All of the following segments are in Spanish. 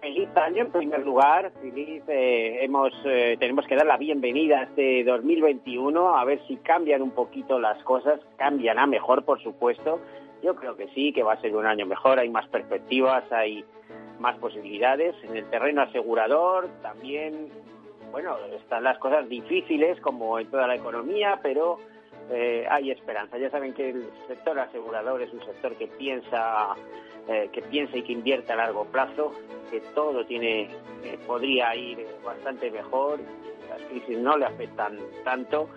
feliz año en primer lugar, feliz, eh, hemos, eh, tenemos que dar la bienvenida a este 2021, a ver si cambian un poquito las cosas, cambian a mejor por supuesto, yo creo que sí, que va a ser un año mejor, hay más perspectivas, hay más posibilidades, en el terreno asegurador también, bueno, están las cosas difíciles como en toda la economía, pero eh, hay esperanza, ya saben que el sector asegurador es un sector que piensa eh, que piense y que invierta a largo plazo, que todo tiene eh, podría ir bastante mejor, las crisis no le afectan tanto,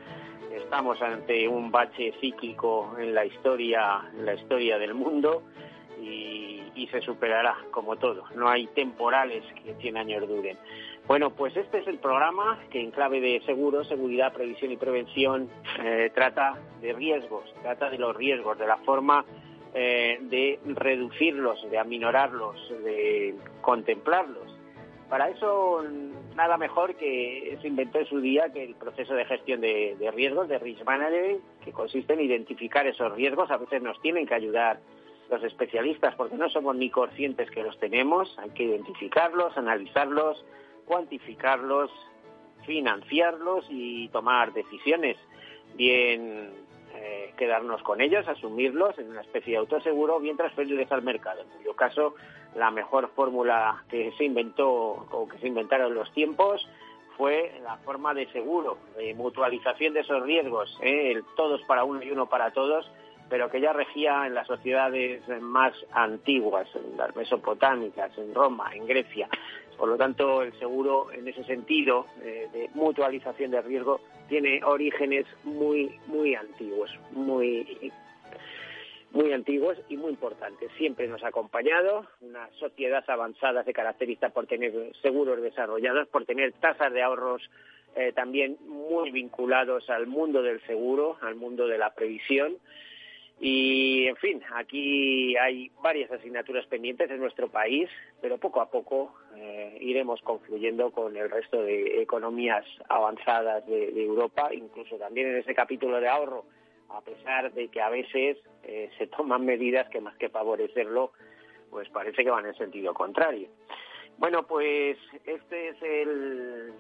estamos ante un bache cíclico en la historia, en la historia del mundo y, y se superará como todo. No hay temporales que 100 años duren. Bueno, pues este es el programa que en clave de seguro, seguridad, previsión y prevención eh, trata de riesgos, trata de los riesgos, de la forma eh, de reducirlos, de aminorarlos, de contemplarlos. Para eso nada mejor que se inventó en su día que el proceso de gestión de, riesgos, de risk management, que consiste en identificar esos riesgos. A veces nos tienen que ayudar los especialistas porque no somos ni conscientes que los tenemos. Hay que identificarlos, analizarlos, cuantificarlos, financiarlos y tomar decisiones bien eh, quedarnos con ellos, asumirlos en una especie de autoseguro, bien transferirles al mercado. En cuyo caso, la mejor fórmula que se inventó o que se inventaron los tiempos fue la forma de seguro, de mutualización de esos riesgos, ¿eh? el todos para uno y uno para todos, pero que ya regía en las sociedades más antiguas, en las mesopotámicas, en Roma, en Grecia. Por lo tanto, el seguro, en ese sentido eh, de mutualización de riesgo, tiene orígenes muy, muy antiguos, muy, muy antiguos y muy importantes. Siempre nos ha acompañado una sociedad avanzada se caracteriza por tener seguros desarrollados, por tener tasas de ahorros eh, también muy vinculados al mundo del seguro, al mundo de la previsión y, en fin, aquí hay varias asignaturas pendientes en nuestro país, pero poco a poco eh, iremos confluyendo con el resto de economías avanzadas de, Europa, incluso también en ese capítulo de ahorro, a pesar de que a veces eh, se toman medidas que más que favorecerlo, pues parece que van en sentido contrario. Bueno, pues este es el...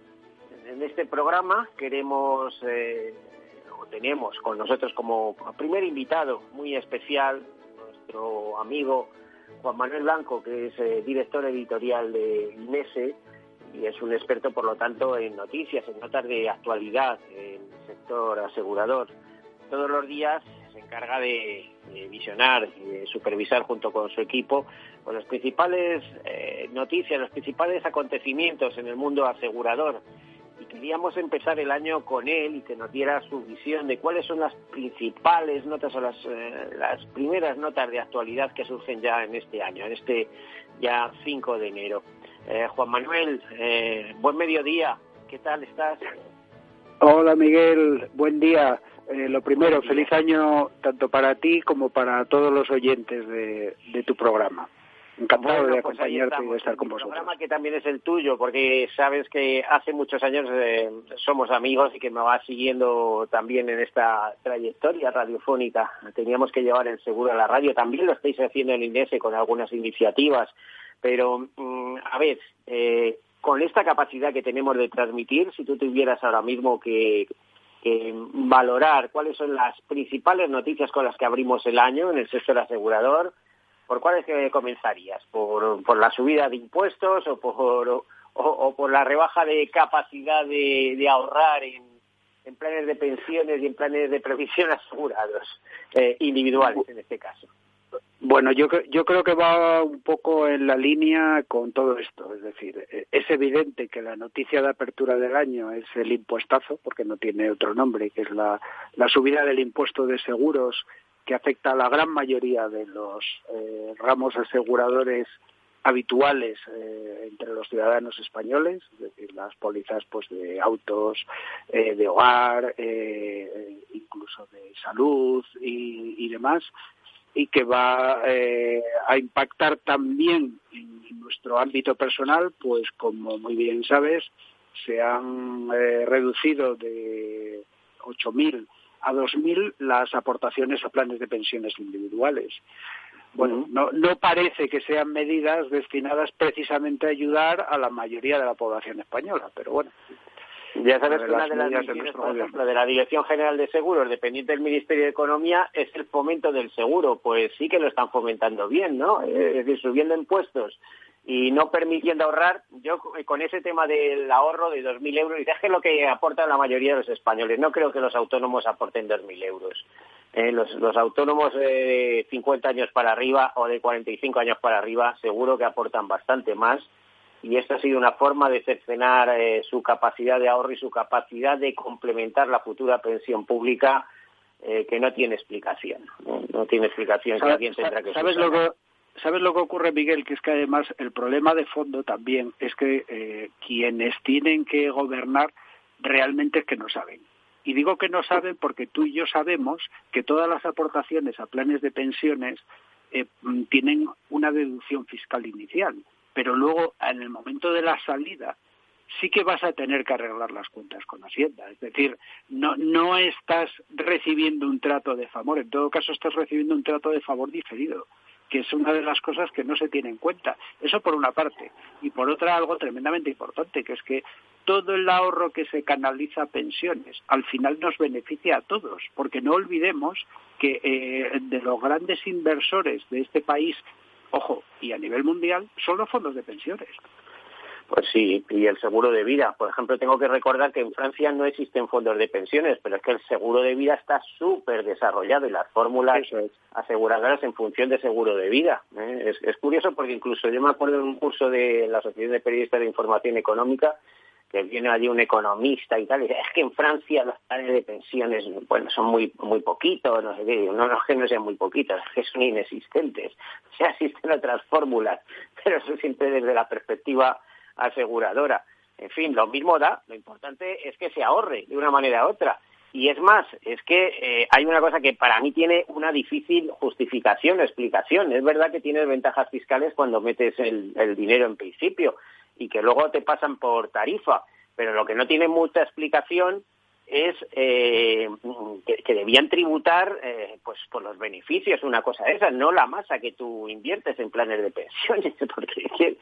En este programa queremos eh, tenemos con nosotros como primer invitado muy especial nuestro amigo Juan Manuel Blanco, que es eh, director editorial de INESE y es un experto, por lo tanto, en noticias, en notas de actualidad en el sector asegurador. Todos los días se encarga de, visionar y de supervisar junto con su equipo con las principales eh, noticias, los principales acontecimientos en el mundo asegurador y queríamos empezar el año con él y que nos diera su visión de cuáles son las principales notas o las, eh, las primeras notas de actualidad que surgen ya en este año, en este ya 5 de enero. Eh, Juan Manuel, eh, buen mediodía, ¿qué tal estás? Hola Miguel, buen día. lo primero, feliz año tanto para ti como para todos los oyentes de tu programa. Encantado de pues acompañarte y de estar con vosotros. programa que también es el tuyo, porque sabes que hace muchos años eh, somos amigos y que me vas siguiendo también en esta trayectoria radiofónica. Teníamos que llevar el seguro a la radio. También lo estáis haciendo en INESE con algunas iniciativas. Pero, mm, a ver, eh, con esta capacidad que tenemos de transmitir, si tú tuvieras ahora mismo que valorar cuáles son las principales noticias con las que abrimos el año en el sector asegurador, ¿por cuáles que comenzarías? ¿Por, ¿Por, la subida de impuestos o por, o, por la rebaja de capacidad de, ahorrar en, planes de pensiones y en planes de previsión asegurados, eh, individuales en este caso? Bueno, yo, yo creo que va un poco en la línea con todo esto. Es decir, eh, es evidente que la noticia de apertura del año es el impuestazo, porque no tiene otro nombre, que es la, la subida del impuesto de seguros que afecta a la gran mayoría de los eh, ramos aseguradores habituales eh, entre los ciudadanos españoles, es decir, las pólizas pues de autos, eh, de hogar, incluso de salud y, demás, y que va a impactar también en, nuestro ámbito personal, pues como muy bien sabes, se han reducido de 8.000 a 2.000 las aportaciones a planes de pensiones individuales. Bueno, no, no parece que sean medidas destinadas precisamente a ayudar a la mayoría de la población española, pero bueno. Ya sabes que una de las por ejemplo, de la Dirección General de Seguros, dependiente del Ministerio de Economía, es el fomento del seguro. Pues sí que lo están fomentando bien, ¿no? Es decir, subiendo impuestos y no permitiendo ahorrar, yo con ese tema del ahorro de 2.000 euros, y es que es lo que aportan la mayoría de los españoles. No creo que los autónomos aporten 2.000 euros. Eh, los, los, autónomos de 50 años para arriba o de 45 años para arriba seguro que aportan bastante más y esto ha sido una forma de cercenar eh, su capacidad de ahorro y su capacidad de complementar la futura pensión pública eh, que no tiene explicación. No, tiene explicación que alguien tendrá que ¿sabes lo que ¿Sabes lo que ocurre, Miguel? Que es que además el problema de fondo también es que eh, quienes tienen que gobernar realmente es que no saben. Y digo que no saben porque tú y yo sabemos que todas las aportaciones a planes de pensiones tienen una deducción fiscal inicial pero luego en el momento de la salida sí que vas a tener que arreglar las cuentas con Hacienda. Es decir, no, no estás recibiendo un trato de favor, en todo caso estás recibiendo un trato de favor diferido, que es una de las cosas que no se tiene en cuenta. Eso por una parte. Y por otra, algo tremendamente importante, que es que todo el ahorro que se canaliza a pensiones al final nos beneficia a todos, porque no olvidemos que eh, de los grandes inversores de este país ojo, y a nivel mundial, son los fondos de pensiones. Pues sí, y el seguro de vida. Por ejemplo, tengo que recordar que en Francia no existen fondos de pensiones, pero es que el seguro de vida está súper desarrollado y las fórmulas aseguradoras en función de seguro de vida. ¿eh? Es, es, curioso porque incluso yo me acuerdo en un curso de la Asociación de Periodistas de Información Económica que viene allí un economista y tal, y dice, es que en Francia los planes de pensiones, bueno, son muy muy poquitos, no sé qué, no, no es que no sean muy poquitos, es que son inexistentes. O sea, existen otras fórmulas, pero eso siempre desde la perspectiva aseguradora. En fin, lo mismo da, lo importante es que se ahorre de una manera u otra. Y es más, es que eh, hay una cosa que para mí tiene una difícil justificación, explicación. Es verdad que tienes ventajas fiscales cuando metes el, el dinero en principio, y que luego te pasan por tarifa. Pero lo que no tiene mucha explicación es eh, que, debían tributar eh, pues por los beneficios, una cosa esa, no la masa que tú inviertes en planes de pensiones, porque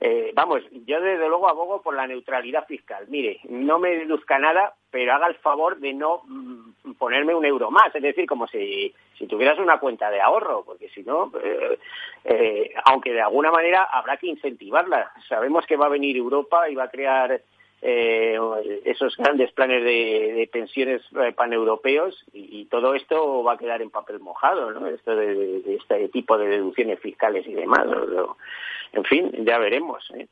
eh, vamos, yo desde luego abogo por la neutralidad fiscal. Mire, no me deduzca nada, pero haga el favor de no mm, ponerme un euro más, es decir, como si, si tuvieras una cuenta de ahorro, porque si no, aunque de alguna manera habrá que incentivarla. Sabemos que va a venir Europa y va a crear eh, esos grandes planes de, pensiones eh, paneuropeos y, todo esto va a quedar en papel mojado, ¿no? Esto de, este tipo de deducciones fiscales y demás. En fin, ya veremos. ¿eh?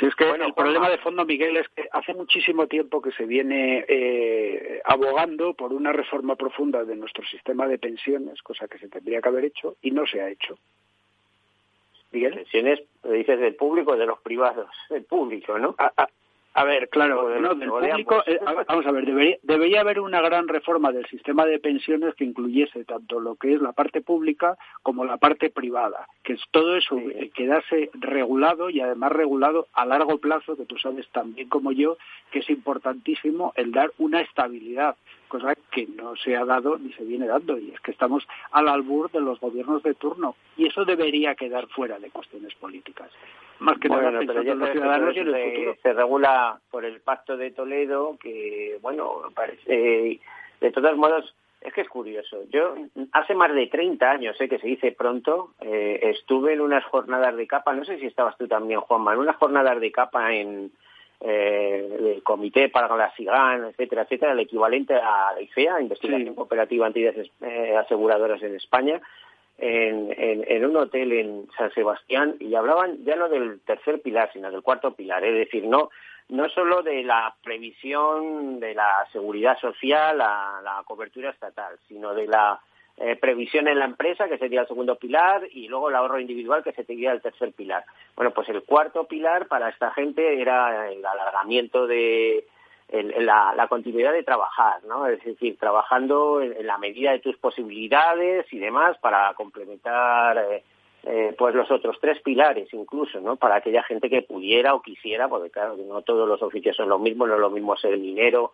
es que el problema de fondo, Miguel, es que hace muchísimo tiempo que se viene eh, abogando por una reforma profunda de nuestro sistema de pensiones, cosa que se tendría que haber hecho y no se ha hecho. Miguel. Pensiones, dices del público o de los privados, del público, ¿no? A ver, claro, no, del público, eh, vamos a ver, debería, debería haber una gran reforma del sistema de pensiones que incluyese tanto lo que es la parte pública como la parte privada, que todo eso eh, quedase regulado y además regulado a largo plazo, que tú sabes tan bien como yo que es importantísimo el dar una estabilidad, cosa que no se ha dado ni se viene dando, y es que estamos al albur de los gobiernos de turno, y eso debería quedar fuera de cuestiones políticas más que bueno, pero ya los ciudadanos se, regula por el Pacto de Toledo, que, bueno, parece, de todos modos, es que es curioso. Yo hace más de 30 años, sé que se dice pronto, eh, estuve en unas jornadas de capa, no sé si estabas tú también, Juanma, en unas jornadas de capa en eh, el Comité para la SIGAN, etcétera, etcétera, el equivalente a la IFEA, Investigación Cooperativa Entidades eh, Aseguradoras en España, en, en, un hotel en San Sebastián y hablaban ya no del tercer pilar, sino del cuarto pilar, es decir, no, no solo de la previsión de la seguridad social, la, la cobertura estatal, sino de la eh, previsión en la empresa, que sería el segundo pilar, y luego el ahorro individual, que sería el tercer pilar. Bueno, pues el cuarto pilar para esta gente era el alargamiento de la, continuidad de trabajar, ¿no? Es decir, trabajando en, la medida de tus posibilidades y demás para complementar eh, eh, pues los otros tres pilares incluso, ¿no? Para aquella gente que pudiera o quisiera, porque claro, no todos los oficios son lo mismo, no es lo mismo ser minero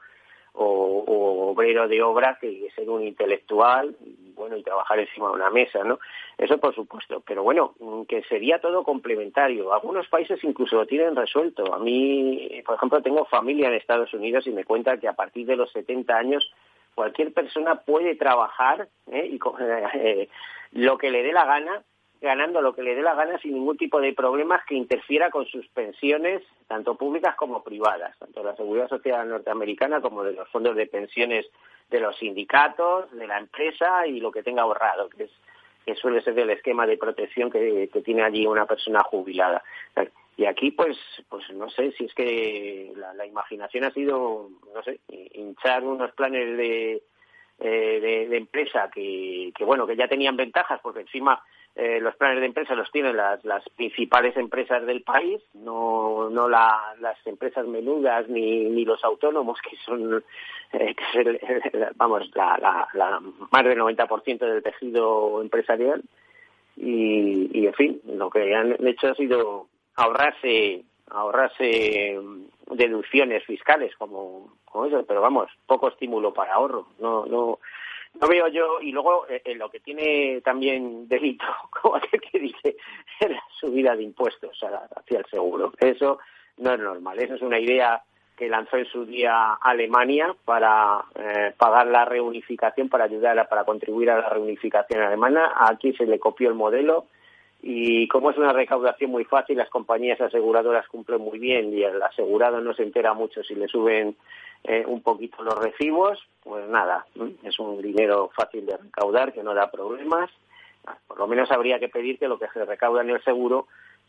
o, obrero de obra que ser un intelectual bueno y trabajar encima de una mesa no eso por supuesto pero bueno que sería todo complementario. Algunos países incluso lo tienen resuelto. A mí por ejemplo tengo familia en Estados Unidos y me cuenta que a partir de los 70 años cualquier persona puede trabajar ¿eh? y eh, lo que le dé la gana ganando lo que le dé la gana sin ningún tipo de problemas que interfiera con sus pensiones, tanto públicas como privadas, tanto de la Seguridad Social norteamericana como de los fondos de pensiones de los sindicatos, de la empresa y lo que tenga ahorrado, que, es, que suele ser el esquema de protección que, tiene allí una persona jubilada. Y aquí, pues, pues no sé si es que la, imaginación ha sido, no sé, hinchar unos planes de, eh, de, empresa que, que, bueno, que ya tenían ventajas, porque encima eh, los planes de empresa los tienen las, las principales empresas del país, no, no la, las empresas menudas ni, ni los autónomos, que son, eh, vamos, la, la, más del 90% del tejido empresarial. Y, y, en fin, lo que han hecho ha sido ahorrarse ahorrarse deducciones fiscales como, como eso, pero vamos, poco estímulo para ahorro. No, no, no veo yo, y luego eh, lo que tiene también delito, como aquel que dice, la subida de impuestos hacia el seguro. Eso no es normal. Esa es una idea que lanzó en su día Alemania para eh, pagar la reunificación, para ayudar, a, para contribuir a la reunificación alemana. Aquí se le copió el modelo y como es una recaudación muy fácil, las compañías aseguradoras cumplen muy bien y el asegurado no se entera mucho si le suben eh, un poquito los recibos, pues nada, es un dinero fácil de recaudar que no da problemas. Por lo menos habría que pedir que lo que se recauda en el seguro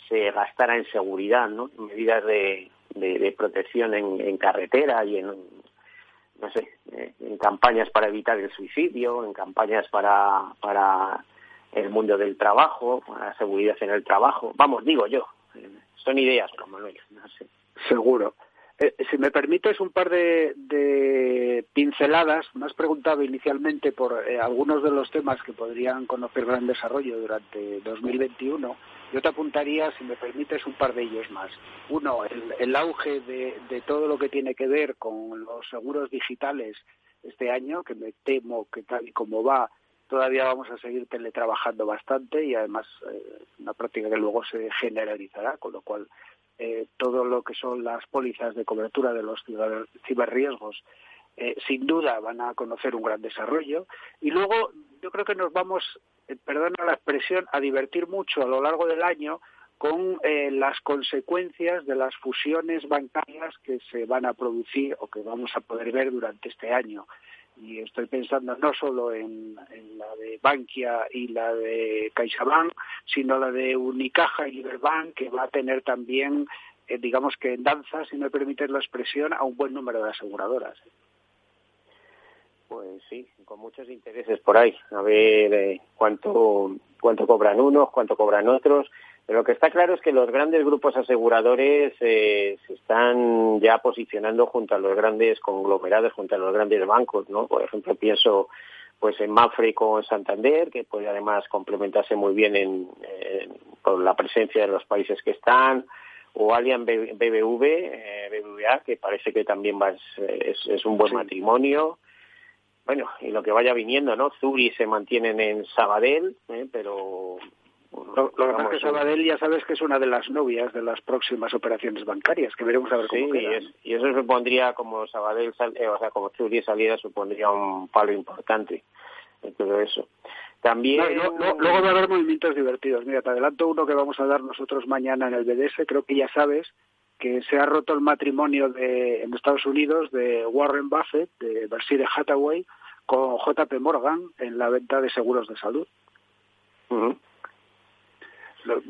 se gastara en seguridad, ¿no? En medidas de, de, protección en, en, carretera y en, no sé, eh, en campañas para evitar el suicidio, en campañas para, para el mundo del trabajo, la seguridad en el trabajo. Vamos, digo yo, eh, son ideas, Manuel, no sé. Seguro. Eh, si me permites un par de, pinceladas, me has preguntado inicialmente por eh, algunos de los temas que podrían conocer gran desarrollo durante 2021. Yo te apuntaría, si me permites, un par de ellos más. Uno, el, auge de, de, todo lo que tiene que ver con los seguros digitales este año, que me temo que tal y como va, todavía vamos a seguir teletrabajando bastante y además eh, una práctica que luego se generalizará, con lo cual eh, todo lo que son las pólizas de cobertura de los ciberriesgos eh, sin duda van a conocer un gran desarrollo. Y luego yo creo que nos vamos, eh, perdona la expresión, a divertir mucho a lo largo del año con eh, las consecuencias de las fusiones bancarias que se van a producir o que vamos a poder ver durante este año y estoy pensando no solo en, la de Bankia y la de CaixaBank, sino la de Unicaja y Liberbank, que va a tener también, eh, digamos que en danza, si me permites la expresión, a un buen número de aseguradoras. Pues sí, con muchos intereses por ahí. A ver eh, cuánto, cuánto cobran unos, cuánto cobran otros pero lo que está claro es que los grandes grupos aseguradores eh, se están ya posicionando junto a los grandes conglomerados, junto a los grandes bancos, ¿no? Por ejemplo, pienso pues en Mafre con Santander, que puede además complementarse muy bien en, con la presencia de los países que están, o Allianz BBV, eh, BBVA, que parece que también va, es, es, un buen matrimonio. Bueno, y lo que vaya viniendo, ¿no? Zuri se mantienen en Sabadell, ¿eh? pero lo, que pasa es que Sabadell ya sabes que es una de las novias de las próximas operaciones bancarias, que veremos a ver cómo sí, Y, eso supondría, como Sabadell, eh, o sea, como Churi salida, supondría un palo importante en todo eso. También... luego va a haber movimientos divertidos. Mira, te adelanto uno que vamos a dar nosotros mañana en el BDS. Creo que ya sabes que se ha roto el matrimonio de, en Estados Unidos de Warren Buffett, de Berkshire Hathaway, con JP Morgan en la venta de seguros de salud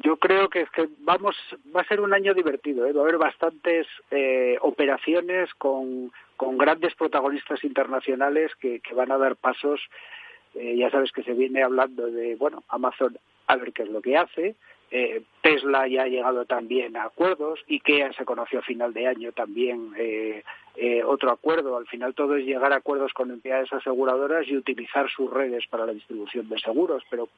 yo creo que, es que vamos va a ser un año divertido ¿eh? va a haber bastantes eh, operaciones con, con grandes protagonistas internacionales que, que van a dar pasos eh, ya sabes que se viene hablando de bueno Amazon a ver qué es lo que hace eh, Tesla ya ha llegado también a acuerdos, IKEA se conoció a final de año también eh, otro acuerdo. Al final todo es llegar a acuerdos con entidades aseguradoras y utilizar sus redes para la distribución de seguros. Pero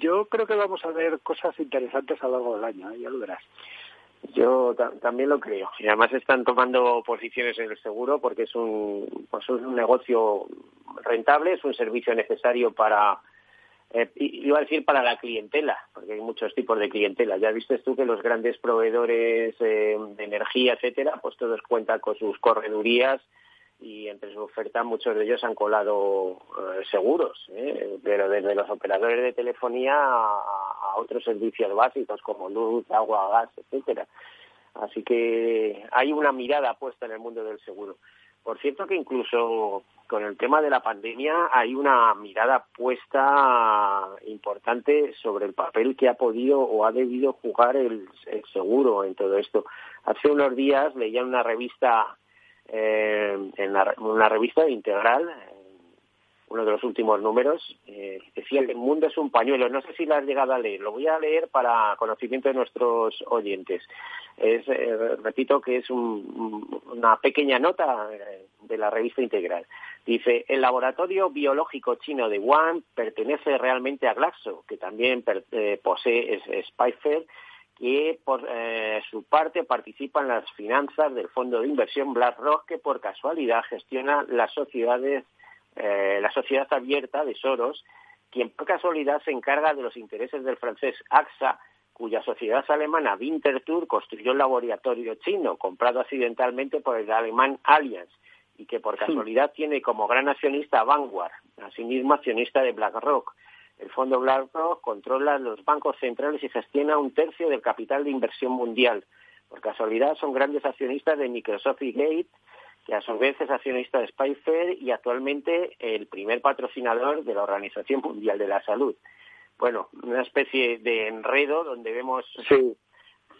yo creo que vamos a ver cosas interesantes a lo largo del año, ya lo verás. Yo también lo creo. Y además están tomando posiciones en el seguro porque es un, pues es un negocio rentable, es un servicio necesario para, eh, iba a decir para la clientela, porque hay muchos tipos de clientela. Ya viste tú que los grandes proveedores eh, de energía, etcétera, pues todos cuentan con sus corredurías y entre su oferta muchos de ellos han colado eh, seguros, ¿eh? pero desde los operadores de telefonía a, otros servicios básicos como luz, agua, gas, etcétera. Así que hay una mirada puesta en el mundo del seguro. Por cierto que incluso con el tema de la pandemia hay una mirada puesta importante sobre el papel que ha podido o ha debido jugar el, el seguro en todo esto. Hace unos días leía una revista eh, en una revista integral, uno de los últimos números, eh, decía el mundo es un pañuelo. No sé si la has llegado a leer, lo voy a leer para conocimiento de nuestros oyentes. Es, eh, repito que es una pequeña nota de la revista integral. Dice, el laboratorio biológico chino de Wuhan pertenece realmente a Glaxo, que también posee Spicer y por eh, su parte participa en las finanzas del fondo de inversión BlackRock que por casualidad gestiona las sociedades eh, la sociedad abierta de Soros quien por casualidad se encarga de los intereses del francés AXA cuya sociedad alemana Winterthur construyó el laboratorio chino comprado accidentalmente por el alemán Allianz y que por casualidad tiene como gran accionista Vanguard asimismo accionista de BlackRock el Fondo BlackRock controla los bancos centrales y gestiona un tercio del capital de inversión mundial. Por casualidad son grandes accionistas de Microsoft y Gate, que a su vez es accionista de Spicer y actualmente el primer patrocinador de la Organización Mundial de la Salud. Bueno, una especie de enredo donde vemos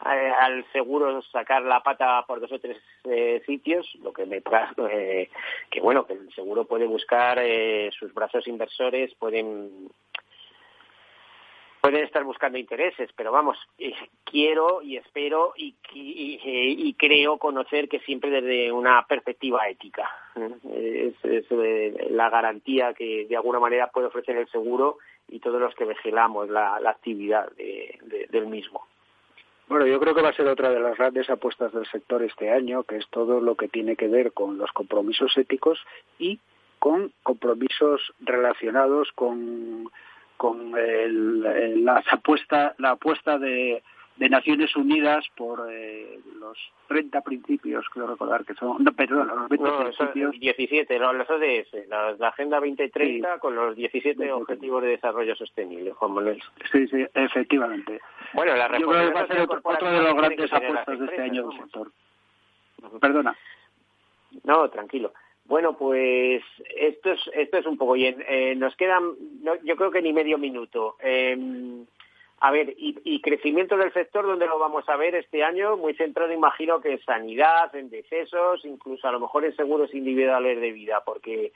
al seguro sacar la pata por dos o tres eh, sitios, lo que me eh, que bueno, que el seguro puede buscar eh, sus brazos inversores, pueden pueden estar buscando intereses, pero vamos, eh, quiero y espero y, y, creo conocer que siempre desde una perspectiva ética. Es, eh, la garantía que de alguna manera puede ofrecer el seguro y todos los que vigilamos la, actividad del mismo. Bueno, yo creo que va a ser otra de las grandes apuestas del sector este año, que es todo lo que tiene que ver con los compromisos éticos y con compromisos relacionados con con el, la apuesta la apuesta de, de Naciones Unidas por eh, los 30 principios, creo recordar que son, no, perdón, los 20 no, principios. 17, los ODS, la, la Agenda 2030 con los 17 Objetivos de Desarrollo Sostenible, Juan Manuel. Sí, sí, efectivamente. Bueno, la Yo creo que va a ser otro, de los grandes apuestas de este año del sector. Perdona. No, tranquilo. Bueno, pues esto es, esto es un poco bien. Eh, nos quedan, yo creo que ni medio minuto. Eh, a ver, y, crecimiento del sector, ¿dónde lo vamos a ver este año? Muy centrado, imagino que en sanidad, en decesos, incluso a lo mejor en seguros individuales de vida, porque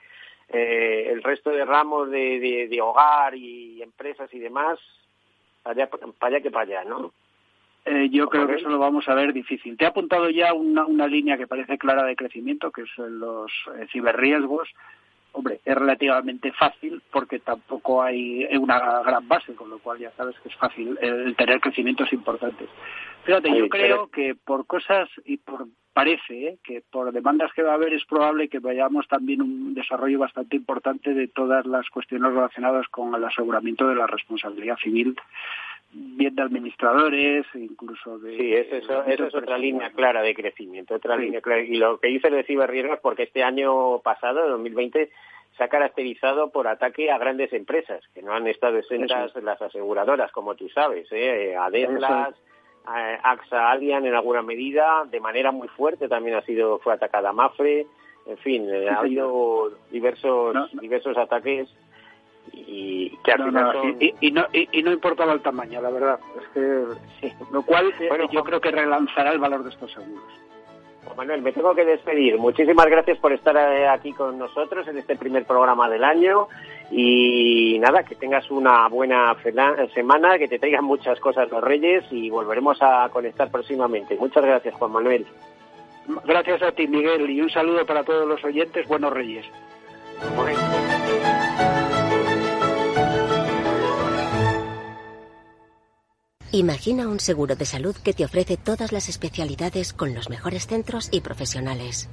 eh, el resto de ramos de, de, hogar y empresas y demás, para allá, que para allá, ¿no? Eh, yo creo que eso lo vamos a ver difícil. Te he apuntado ya una, una línea que parece clara de crecimiento, que son los eh, ciberriesgos. Hombre, es relativamente fácil porque tampoco hay una gran base, con lo cual ya sabes que es fácil el tener crecimientos importantes. Fíjate, yo creo que por cosas y por parece ¿eh? que por demandas que va a haber es probable que vayamos también un desarrollo bastante importante de todas las cuestiones relacionadas con el aseguramiento de la responsabilidad civil bien de administradores, incluso de... Sí, eso, eso, es otra línea clara de crecimiento, otra línea clara. Y lo que dice de ciberriesgos, porque este año pasado, 2020, se ha caracterizado por ataque a grandes empresas, que no han estado exentas las aseguradoras, como tú sabes, ¿eh? Adeslas, AXA Allian en alguna medida, de manera muy fuerte también ha sido fue atacada Mafre, en fin, eh, ha habido diversos diversos ataques y que no, y, no, y, no importaba el tamaño, la verdad. Es que, Lo cual eh, bueno, yo creo que relanzará el valor de estos seguros. Manuel, me tengo que despedir. Muchísimas gracias por estar eh, aquí con nosotros en este primer programa del año Y nada, que tengas una buena semana, que te traigan muchas cosas los Reyes y volveremos a conectar próximamente. Muchas gracias, Juan Manuel. Gracias a ti, Miguel, y un saludo para todos los oyentes. Buenos Reyes. Imagina un seguro de salud que te ofrece todas las especialidades con los mejores centros y profesionales.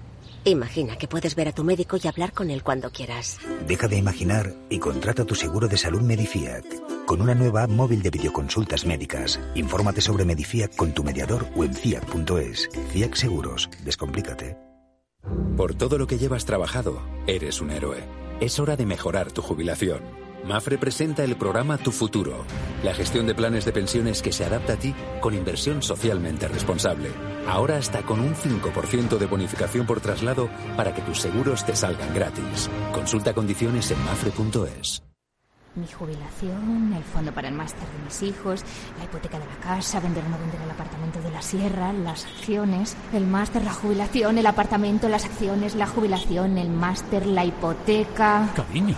Imagina que puedes ver a tu médico y hablar con él cuando quieras. Deja de imaginar y contrata tu seguro de salud Medifiac. Con una nueva app móvil de videoconsultas médicas. Infórmate sobre Medifiac con tu mediador o en fiac.es. Fiac Seguros. Descomplícate. Por todo lo que llevas trabajado, eres un héroe. Es hora de mejorar tu jubilación. Mafre presenta el programa Tu Futuro, la gestión de planes de pensiones que se adapta a ti con inversión socialmente responsable. Ahora hasta con un 5% de bonificación por traslado para que tus seguros te salgan gratis. Consulta condiciones en mafre.es. Mi jubilación, el fondo para el máster de mis hijos, la hipoteca de la casa, vender o no vender el apartamento de la sierra, las acciones, el máster, la jubilación, el apartamento, las acciones, la jubilación, el máster, la hipoteca. Cariño,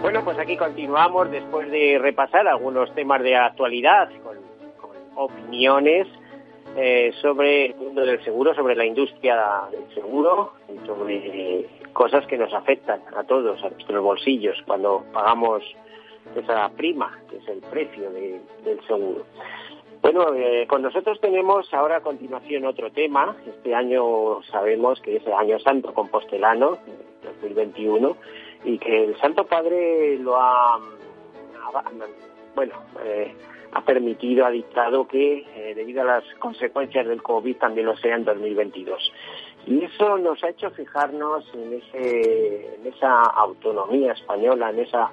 Bueno, pues aquí continuamos después de repasar algunos temas de actualidad con, opiniones eh, sobre el mundo del seguro, sobre la industria del seguro y sobre cosas que nos afectan a todos, a nuestros bolsillos, cuando pagamos esa prima, que es el precio del seguro. Bueno, eh, con nosotros tenemos ahora a continuación otro tema. Este año sabemos que es el año santo compostelano, 2021, y que el Santo Padre lo ha, bueno, eh, ha permitido, ha dictado que eh, debido a las consecuencias del COVID también lo sea en 2022. Y eso nos ha hecho fijarnos en, ese, en esa autonomía española, en esa,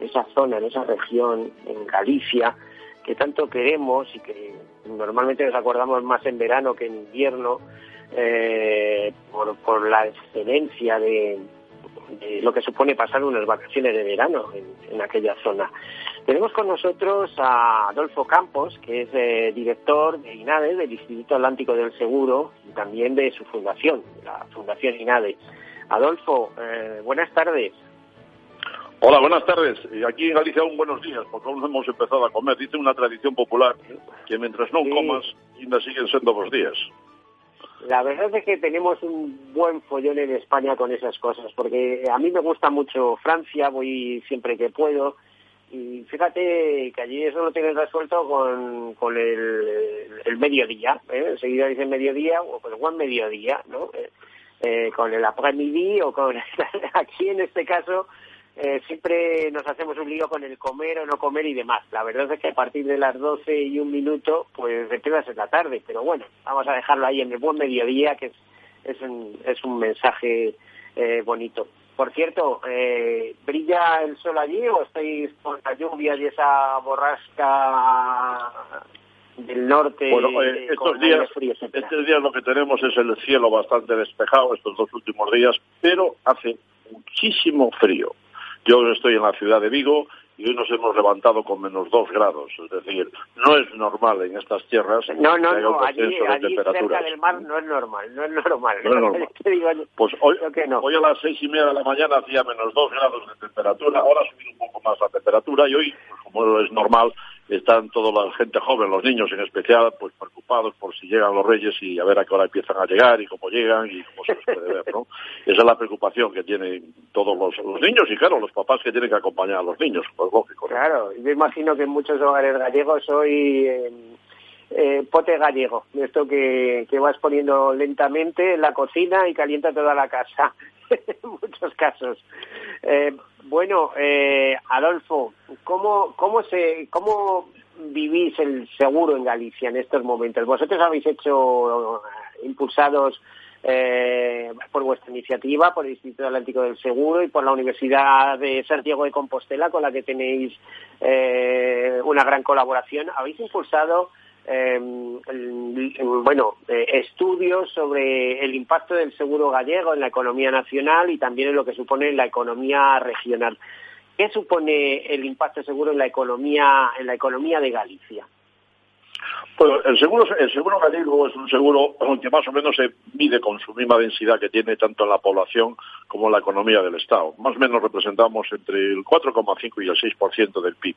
esa zona, en esa región, en Galicia, que tanto queremos y que normalmente nos acordamos más en verano que en invierno, eh, por, por la excelencia de, lo que supone pasar unas vacaciones de verano en, aquella zona. Tenemos con nosotros a Adolfo Campos, que es eh, director de INADE, del Instituto Atlántico del Seguro, y también de su fundación, la Fundación INADE. Adolfo, eh, buenas tardes. Hola, buenas tardes. Y aquí en Galicia aún buenos días, porque aún no hemos empezado a comer. Dice una tradición popular que mientras no comas, ainda siguen siendo dos días. La verdad es que tenemos un buen follón en España con esas cosas, porque a mí me gusta mucho Francia, voy siempre que puedo, y fíjate que allí eso lo tienen resuelto con, con el, el mediodía, ¿eh? enseguida dicen mediodía o el buen mediodía, ¿no? Eh, eh, con el après-midi o con... aquí en este caso eh, siempre nos hacemos un lío con el comer o no comer y demás. La verdad es que a partir de las 12 y un minuto, pues empiezas en la tarde. Pero bueno, vamos a dejarlo ahí en el buen mediodía, que es, es, un, es un mensaje eh, bonito. Por cierto, eh, ¿brilla el sol allí o estáis con la lluvia y esa borrasca del norte? Bueno, estos, días, estos días lo que tenemos es el cielo bastante despejado estos dos últimos días, pero hace muchísimo frío. Yo estoy en la ciudad de Vigo y hoy nos hemos levantado con menos dos grados. Es decir, no es normal en estas tierras. No, no, no, allí, allí cerca del mar no es normal, no es normal. No es normal. pues hoy, hoy a las seis y media de la mañana hacía menos dos grados de temperatura, ahora ha subido un poco más la temperatura y hoy, pues, como es normal, están toda la gente joven, los niños en especial, pues preocupados por si llegan los reyes y a ver a qué hora empiezan a llegar y cómo llegan y cómo se les puede ver, ¿no? Esa es la preocupación que tienen todos los, niños y claro, los papás que tienen que acompañar a los niños, pues lógico. Claro, yo imagino que en muchos hogares gallegos hoy... Eh, eh, pote gallego, esto que, que vas poniendo lentamente en la cocina y calienta toda la casa, en muchos casos. Eh, bueno, eh, Adolfo, ¿cómo, cómo, se, ¿cómo vivís el seguro en Galicia en estos momentos? Vosotros habéis hecho eh, impulsados eh, por vuestra iniciativa, por el Instituto Atlántico del Seguro y por la Universidad de Santiago de Compostela, con la que tenéis eh, una gran colaboración. Habéis impulsado eh, bueno, eh, estudios sobre el impacto del seguro gallego en la economía nacional y también en lo que supone la economía regional. ¿Qué supone el impacto seguro en la economía en la economía de Galicia? Pues el seguro, el seguro gallego es un seguro que más o menos se mide con su misma densidad que tiene tanto en la población como en la economía del Estado. Más o menos representamos entre el 4,5 y el 6% del PIB.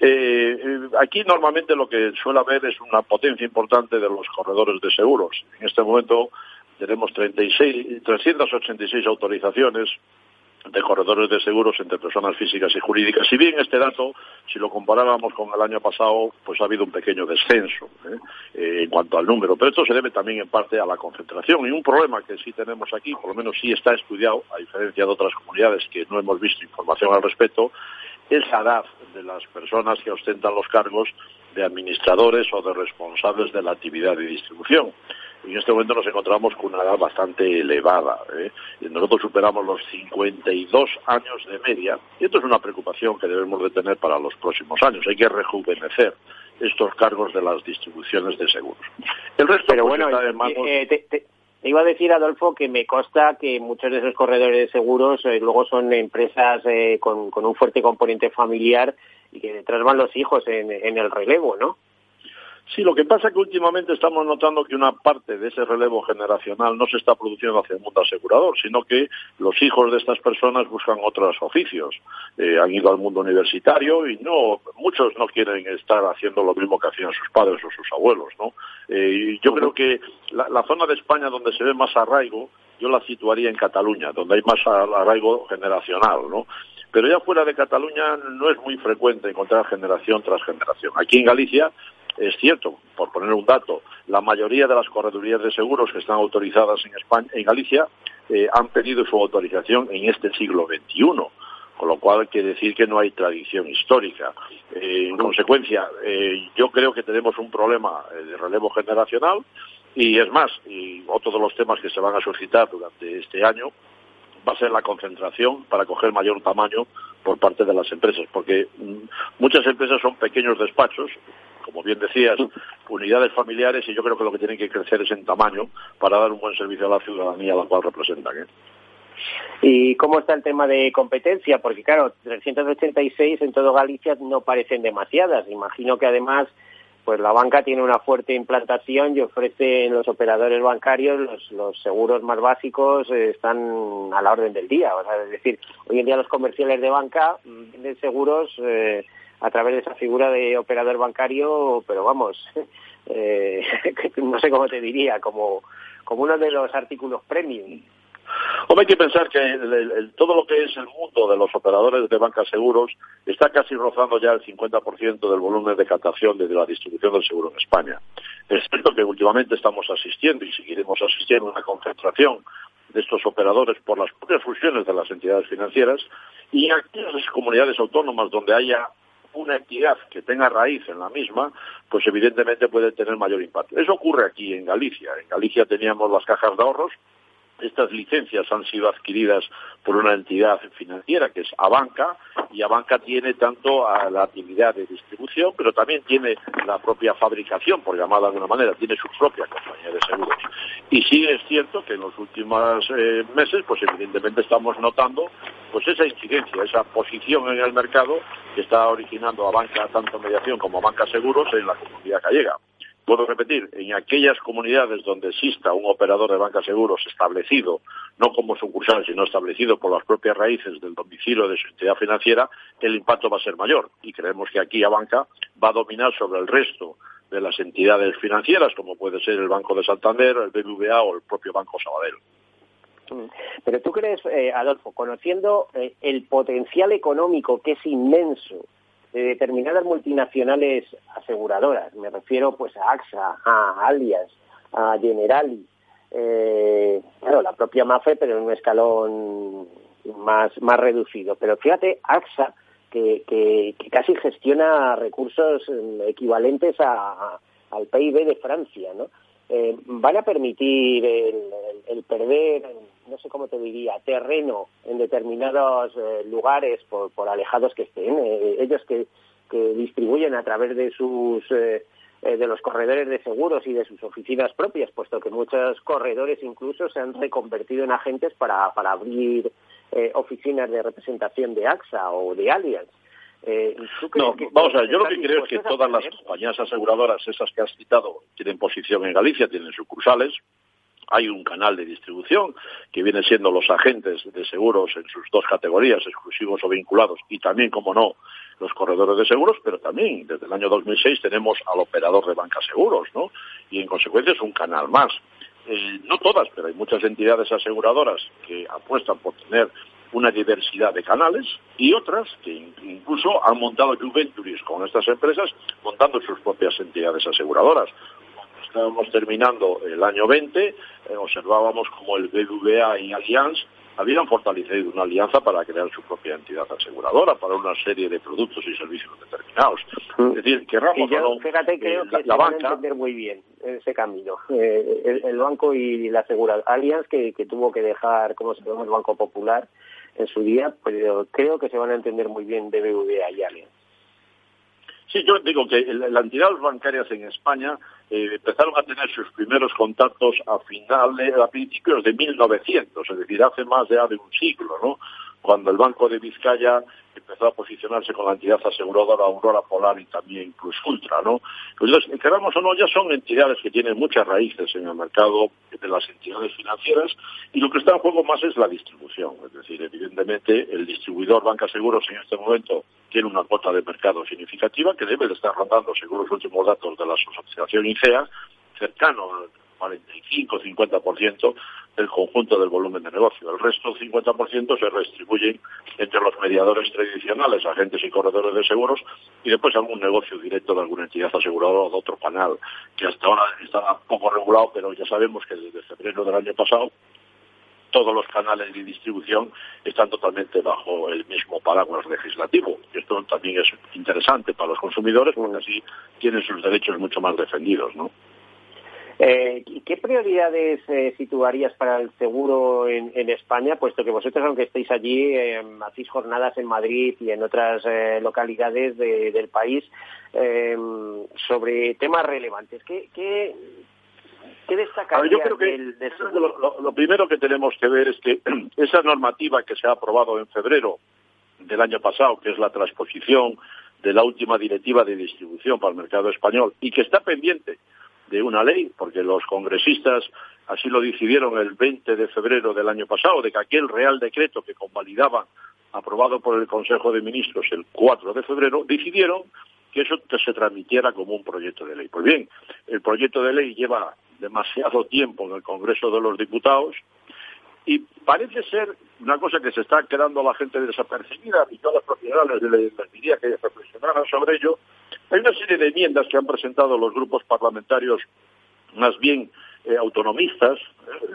Eh, eh, aquí normalmente lo que suele haber es una potencia importante de los corredores de seguros. En este momento tenemos 36, 386 autorizaciones de corredores de seguros entre personas físicas y jurídicas. Si bien este dato, si lo comparáramos con el año pasado, pues ha habido un pequeño descenso ¿eh? en cuanto al número. Pero esto se debe también en parte a la concentración. Y un problema que sí tenemos aquí, por lo menos sí está estudiado, a diferencia de otras comunidades que no hemos visto información al respecto, es la edad de las personas que ostentan los cargos de administradores o de responsables de la actividad de distribución. en este momento nos encontramos con una edad bastante elevada. ¿eh? Nosotros superamos los 52 años de media y esto es una preocupación que debemos de tener para los próximos años. Hay que rejuvenecer estos cargos de las distribuciones de seguros. El resto Pero pues, bueno, eh, te, iba a decir, Adolfo, que me consta que muchos de esos corredores de seguros eh, luego son empresas eh, con, un fuerte componente familiar y que detrás van los hijos en, en el relevo, ¿no? Sí, lo que pasa es que últimamente estamos notando que una parte de ese relevo generacional no se está produciendo hacia el mundo asegurador, sino que los hijos de estas personas buscan otros oficios. Eh, han ido al mundo universitario y no, muchos no quieren estar haciendo lo mismo que hacían sus padres o sus abuelos, ¿no? Eh, yo creo que la, la zona de España donde se ve más arraigo, yo la situaría en Cataluña, donde hay más arraigo generacional, ¿no? pero ya fuera de Cataluña no es muy frecuente encontrar generación tras generación. Aquí en Galicia es cierto, por poner un dato, la mayoría de las corredurías de seguros que están autorizadas en España, en Galicia, eh, han pedido su autorización en este siglo XXI, con lo cual quiere decir que no hay tradición histórica. Eh, en consecuencia, eh, yo creo que tenemos un problema de relevo generacional y es más, y otro de los temas que se van a suscitar durante este año va a ser la concentración para coger mayor tamaño por parte de las empresas, porque mm, muchas empresas son pequeños despachos como bien decías, unidades familiares y yo creo que lo que tienen que crecer es en tamaño para dar un buen servicio a la ciudadanía a la cual representan. ¿eh? ¿Y cómo está el tema de competencia? Porque claro, 386 en todo Galicia no parecen demasiadas. Imagino que además pues la banca tiene una fuerte implantación y ofrece los operadores bancarios los, seguros más básicos eh, están a la orden del día. O sea, es decir, hoy en día los comerciales de banca venden seguros eh, a través de esa figura de operador bancario, pero vamos, eh, no sé cómo te diría, como, como uno de los artículos premium. Hombre, hay que pensar que todo lo que es el mundo de los operadores de bancas seguros está casi rozando ya el 50% del volumen de captación de la distribución del seguro en España. Es cierto que últimamente estamos asistiendo y seguiremos asistiendo a una concentración de estos operadores por las propias fusiones de las entidades financieras y aquellas comunidades autónomas donde haya una entidad que tenga raíz en la misma, pues evidentemente puede tener mayor impacto. Eso ocurre aquí en Galicia. En Galicia teníamos las cajas de ahorros, estas licencias han sido adquiridas por una entidad financiera que es Abanca y Abanca tiene tanto la actividad de distribución, pero también tiene la propia fabricación, por llamarla de alguna manera, tiene su propia compañía de seguros. Y sí es cierto que en los últimos eh, meses, pues evidentemente estamos notando pues esa incidencia, esa posición en el mercado que está originando a Banca tanto mediación como a Banca Seguros en la comunidad gallega. Puedo repetir, en aquellas comunidades donde exista un operador de banca seguros establecido, no como sucursal, sino establecido por las propias raíces del domicilio de su entidad financiera, el impacto va a ser mayor. Y creemos que aquí a banca va a dominar sobre el resto de las entidades financieras, como puede ser el Banco de Santander, el BBVA o el propio Banco Sabadell. Mm. Pero tú crees, eh, Adolfo, conociendo eh, el potencial económico que es inmenso de determinadas multinacionales aseguradoras. Me refiero pues a AXA, a Alias, a Generali, eh, claro, la propia MAFE, pero en un escalón más, más reducido. Pero fíjate, AXA, que, que, casi gestiona recursos mm, equivalentes a, al PIB de Francia, ¿no? Eh, van a permitir el, perder, no sé cómo te diría, terreno en determinados eh, lugares por, por, alejados que estén. Eh, ellos que, distribuyen a través de sus de los corredores de seguros y de sus oficinas propias, puesto que muchos corredores incluso se han reconvertido en agentes para, para abrir oficinas de representación de AXA o de Allianz. Eh, no, vamos a ver, yo lo que creo es que todas las compañías aseguradoras, esas que has citado, tienen posición en Galicia, tienen sucursales, hay un canal de distribución que viene siendo los agentes de seguros en sus dos categorías, exclusivos o vinculados, y también, como no, los corredores de seguros, pero también desde el año 2006 tenemos al operador de banca seguros, ¿no? Y en consecuencia es un canal más. Eh, no todas, pero hay muchas entidades aseguradoras que apuestan por tener una diversidad de canales y otras que incluso han montado Juventuris con estas empresas montando sus propias entidades aseguradoras. Cuando estábamos terminando el año 20, eh, observábamos como el BBVA y Allianz habían fortalecido una alianza para crear su propia entidad aseguradora para una serie de productos y servicios determinados. Es decir, que Ramos yo, fíjate, creo que la, banca... entender muy bien ese camino. Eh, el, banco y la aseguradora. Allianz que, que tuvo que dejar, como se llama, el Banco Popular en su día, pero creo que se van a entender muy bien BBVA y Allianz. Sí, yo digo que las entidades bancarias en España eh, empezaron a tener sus primeros contactos a finales, a principios de 1900, es decir, hace más de, de un siglo, ¿no? Cuando el Banco de Vizcaya empezó a posicionarse con la entidad aseguradora Aurora Polar y también Plus Ultra, ¿no? Entonces, queramos o no, ya son entidades que tienen muchas raíces en el mercado de las entidades financieras y lo que está en juego más es la distribución. Es decir, evidentemente, el distribuidor Banca Seguros en este momento tiene una cuota de mercado significativa que debe de estar rondando, según los últimos datos de la asociación ICEA, cercano al 45-50% del conjunto del volumen de negocio. El resto, del 50%, se redistribuye entre los mediadores tradicionales, agentes y corredores de seguros, y después algún negocio directo de alguna entidad aseguradora o de otro canal, que hasta ahora está poco regulado, pero ya sabemos que desde febrero del año pasado todos los canales de distribución están totalmente bajo el mismo paraguas legislativo. Esto también es interesante para los consumidores porque así tienen sus derechos mucho más defendidos, ¿no? Eh, ¿Qué prioridades eh, situarías para el seguro en, España, puesto que vosotros, aunque estéis allí, eh, hacéis jornadas en Madrid y en otras eh, localidades del país sobre temas relevantes? ¿Qué, qué, destacarías yo creo que lo, primero que tenemos que ver es que esa normativa que se ha aprobado en febrero del año pasado, que es la transposición de la última directiva de distribución para el mercado español y que está pendiente de una ley, porque los congresistas así lo decidieron el 20 de febrero del año pasado, de que aquel Real Decreto que convalidaba, aprobado por el Consejo de Ministros el 4 de febrero, decidieron que eso se transmitiera como un proyecto de ley. Pues bien, el proyecto de ley lleva demasiado tiempo en el Congreso de los Diputados y parece ser una cosa que se está quedando la gente desapercibida y todas las propiedades les diría que reflexionaran sobre ello, hay una serie de enmiendas que han presentado los grupos parlamentarios más bien eh, autonomistas,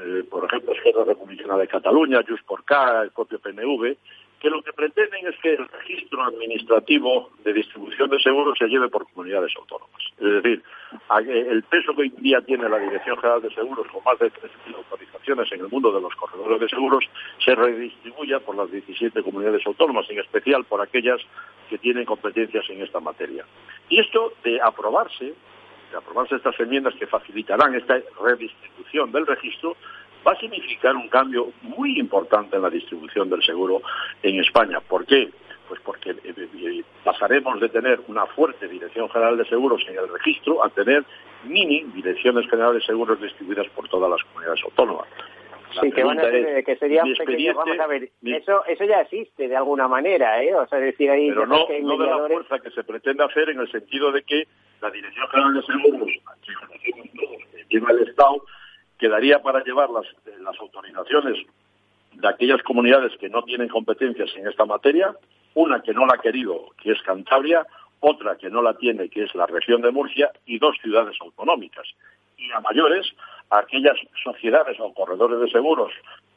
eh, por ejemplo, Esquerra Republicana de Cataluña, Just por K, el propio PNV, que lo que pretenden es que el registro administrativo de distribución de seguros se lleve por comunidades autónomas. Es decir, el peso que hoy día tiene la Dirección General de Seguros, con más de 3.000 autorizaciones en el mundo de los corredores de seguros, se redistribuya por las 17 comunidades autónomas, en especial por aquellas que tienen competencias en esta materia. Y esto de aprobarse, de aprobarse estas enmiendas que facilitarán esta redistribución del registro, va a significar un cambio muy importante en la distribución del seguro en España. ¿Por qué? Pues porque eh, eh, eh, pasaremos de tener una fuerte Dirección General de Seguros en el registro a tener mini Direcciones Generales de Seguros distribuidas por todas las comunidades autónomas. sí, que, van a ser, que serían pequeños. Vamos a ver, eso, eso ya existe de alguna manera, ¿eh? O sea, decir ahí... Pero no, no de la fuerza que se pretende hacer en el sentido de que la Dirección General de Seguros, que conocemos todos, que lleva el Estado, quedaría para llevar las, autorizaciones de aquellas comunidades que no tienen competencias en esta materia, una que no la ha querido, que es Cantabria, otra que no la tiene, que es la región de Murcia, y dos ciudades autonómicas. Y a mayores, aquellas sociedades o corredores de seguros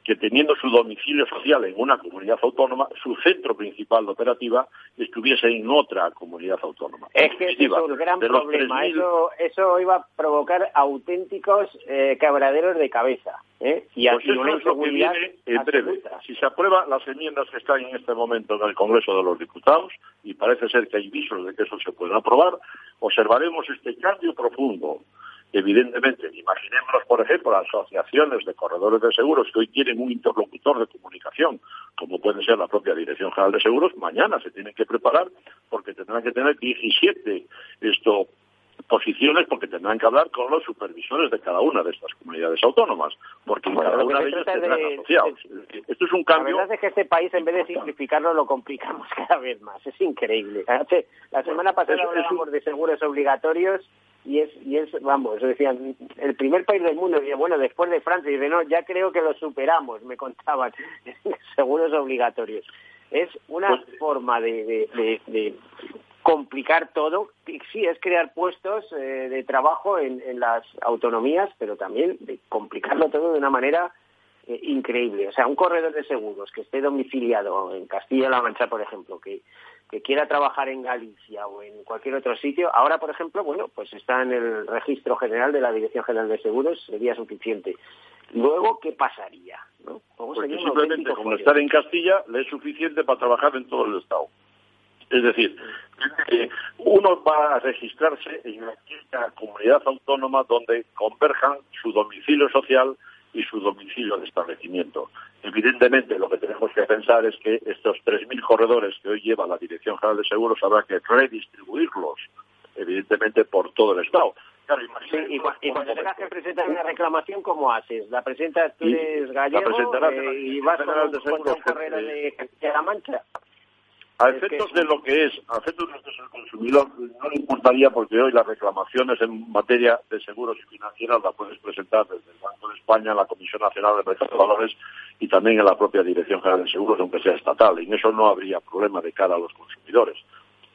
que teniendo su domicilio social en una comunidad autónoma, su centro principal de operativa estuviese en otra comunidad autónoma. Es que ese es un gran problema. Eso, eso iba a provocar auténticos eh, cabraderos de cabeza. ¿eh? Y pues una en breve. Si se aprueban las enmiendas que están en este momento en el Congreso de los Diputados, y parece ser que hay visos de que eso se puede aprobar, observaremos este cambio profundo Evidentemente, imaginémonos, por ejemplo, asociaciones de corredores de seguros que hoy tienen un interlocutor de comunicación, como puede ser la propia Dirección General de Seguros, mañana se tienen que preparar porque tendrán que tener 17 esto, posiciones porque tendrán que hablar con los supervisores de cada una de estas comunidades autónomas, porque en cada una de ellas tendrán asociados. Esto es un cambio. La verdad es que este país, en vez de simplificarlo, lo complicamos cada vez más. Es increíble. La semana pasada hablábamos de seguros obligatorios y es, y es vamos, decían, el primer país del mundo, y bueno, después de Francia, y dice, no, ya creo que lo superamos, me contaban, seguros obligatorios. Es una pues, forma de, de, complicar todo, sí, es crear puestos eh, de trabajo en, en las autonomías, pero también de complicarlo todo de una manera eh, increíble. O sea, un corredor de seguros que esté domiciliado en Castilla-La Mancha, por ejemplo, que, que quiera trabajar en Galicia o en cualquier otro sitio, ahora, por ejemplo, bueno, pues está en el registro general de la Dirección General de Seguros, sería suficiente. Luego, ¿qué pasaría? ¿no? Porque simplemente como estar en Castilla le es suficiente para trabajar en todo el Estado. Es decir, uno va a registrarse en aquella comunidad autónoma donde converjan su domicilio social y su domicilio de establecimiento. Evidentemente, lo que tenemos que pensar es que estos 3.000 corredores que hoy lleva la Dirección General de Seguros habrá que redistribuirlos, evidentemente, por todo el Estado. Claro, y, cuando tengas que presentar una reclamación, ¿cómo haces? ¿La presentas tú eres gallego eh, y vas con, un correo de la Mancha? A efectos de lo que es, a efectos de lo que es el consumidor, no le importaría porque hoy las reclamaciones en materia de seguros y financieras las puedes presentar desde el Banco de España, la Comisión Nacional de Mercado de Valores y también en la propia Dirección General de Seguros, aunque sea estatal. Y en eso no habría problema de cara a los consumidores.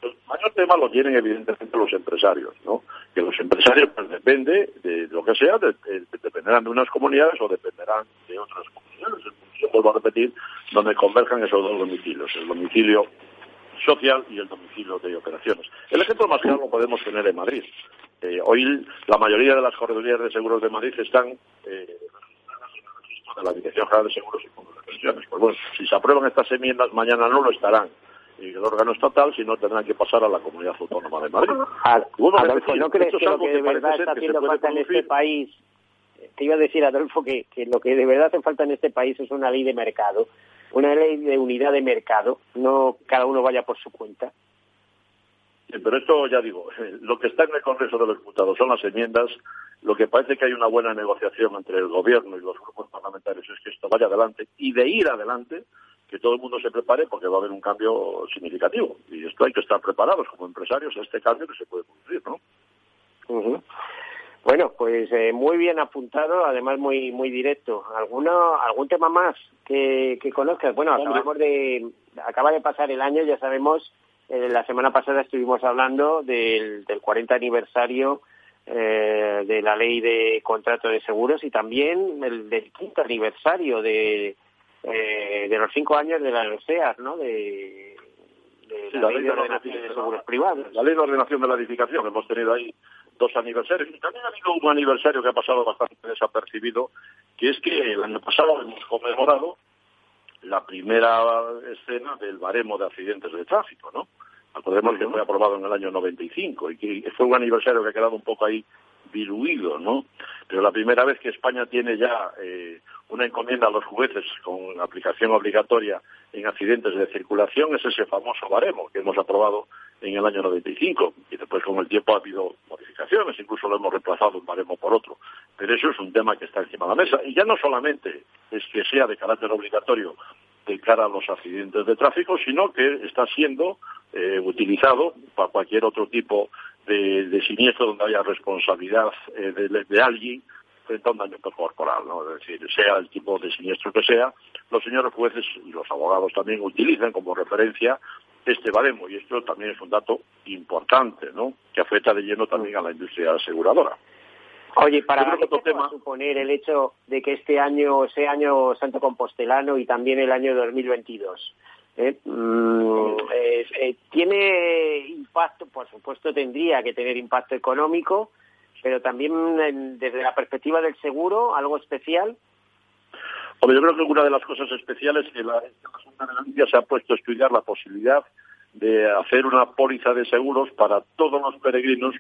El mayor tema lo tienen evidentemente los empresarios, ¿no? Que los empresarios pues, depende de lo que sea, dependerán de unas comunidades o dependerán de otras comunidades. Función, vuelvo a repetir, donde converjan esos dos domicilios, el domicilio social y el domicilio de operaciones. El ejemplo más claro lo podemos tener en Madrid. Eh, hoy la mayoría de las corredurías de seguros de Madrid están eh, de la Dirección General de Seguros y Fondos de Pensiones. Pues bueno, si se aprueban estas enmiendas, mañana no lo estarán y el órgano estatal, si no tendrán que pasar a la comunidad autónoma de Madrid. Adolfo, ¿no crees que lo que de verdad está haciendo falta en este país, te iba a decir, Adolfo, que, que lo que de verdad hace falta en este país es una ley de mercado una ley de unidad de mercado, no cada uno vaya por su cuenta. Sí, pero esto ya digo, lo que está en el Congreso de los Diputados son las enmiendas. Lo que parece que hay una buena negociación entre el Gobierno y los grupos parlamentarios es que esto vaya adelante y de ir adelante, que todo el mundo se prepare porque va a haber un cambio significativo. Y esto hay que estar preparados como empresarios a este cambio que se puede producir, ¿no? Bueno, pues eh, muy bien apuntado, además muy muy directo. ¿Alguno, ¿Algún tema más que, que conozcas? Bueno, acabamos de, acaba de pasar el año, ya sabemos, eh, la semana pasada estuvimos hablando del, del 40 aniversario eh, de la ley de contrato de seguros y también el del quinto aniversario de, de los cinco años de la OSEAS, ¿no? De, la, ley de, ordenación de seguros privados. La ley de ordenación de la edificación, hemos tenido ahí dos aniversarios. Y también ha habido un aniversario que ha pasado bastante desapercibido, que es que el año pasado hemos conmemorado la primera escena del baremo de accidentes de tráfico, ¿no? Acordemos que fue aprobado en el año 95 y que fue un aniversario que ha quedado un poco ahí diluido, ¿no? Pero la primera vez que España tiene ya eh, una encomienda a los jueces con aplicación obligatoria en accidentes de circulación es ese famoso baremo que hemos aprobado en el año 95 y después con el tiempo ha habido modificaciones, incluso lo hemos reemplazado un baremo por otro. Pero eso es un tema que está encima de la mesa y ya no solamente es que sea de carácter obligatorio de cara a los accidentes de tráfico, sino que está siendo eh, utilizado para cualquier otro tipo de, siniestro donde haya responsabilidad eh, de, alguien frente a un daño corporal, ¿no? Es decir, sea el tipo de siniestro que sea, los señores jueces y los abogados también utilizan como referencia este baremo y esto también es un dato importante, ¿no? Que afecta de lleno también a la industria aseguradora. Oye, para qué tema... suponer el hecho de que este año sea año Santo Compostelano y también el año 2022? ¿Eh? Mm, eh, ¿Tiene impacto? Por supuesto tendría que tener impacto económico, pero también desde la perspectiva del seguro, algo especial. Hombre, yo creo que una de las cosas especiales es que la, Junta de Galicia se ha puesto a estudiar la posibilidad de hacer una póliza de seguros para todos los peregrinos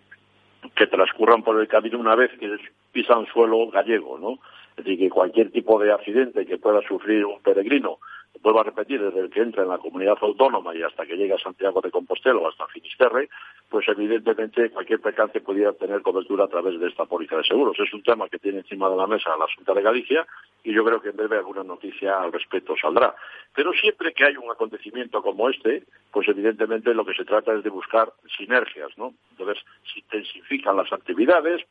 que transcurran por el camino una vez que pisan suelo gallego, ¿no? Es decir, que cualquier tipo de accidente que pueda sufrir un peregrino vuelvo a repetir, desde el que entra en la comunidad autónoma y hasta que llega a Santiago de Compostela o hasta Finisterre, pues evidentemente cualquier percance pudiera tener cobertura a través de esta póliza de seguros. Es un tema que tiene encima de la mesa la Junta de Galicia y yo creo que en breve alguna noticia al respecto saldrá. Pero siempre que hay un acontecimiento como este, pues evidentemente lo que se trata es de buscar sinergias, ¿no? Entonces, se intensifican las actividades,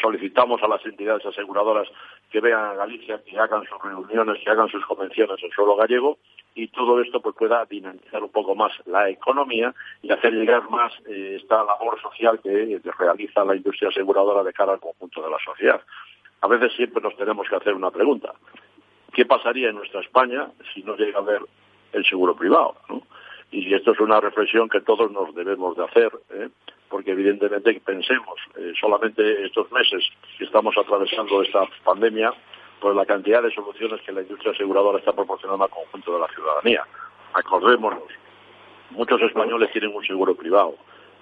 solicitamos a las entidades aseguradoras que vean a Galicia, que hagan sus reuniones, que hagan sus convenciones en suelo gallego y todo esto pues pueda dinamizar un poco más la economía y hacer llegar más eh, esta labor social que realiza la industria aseguradora de cara al conjunto de la sociedad. A veces siempre nos tenemos que hacer una pregunta. ¿Qué pasaría en nuestra España si no llega a haber el seguro privado? Y esto es una reflexión que todos nos debemos de hacer, ¿eh? Porque evidentemente pensemos, eh, solamente estos meses que estamos atravesando esta pandemia, pues la cantidad de soluciones que la industria aseguradora está proporcionando al conjunto de la ciudadanía. Acordémonos, muchos españoles tienen un seguro privado.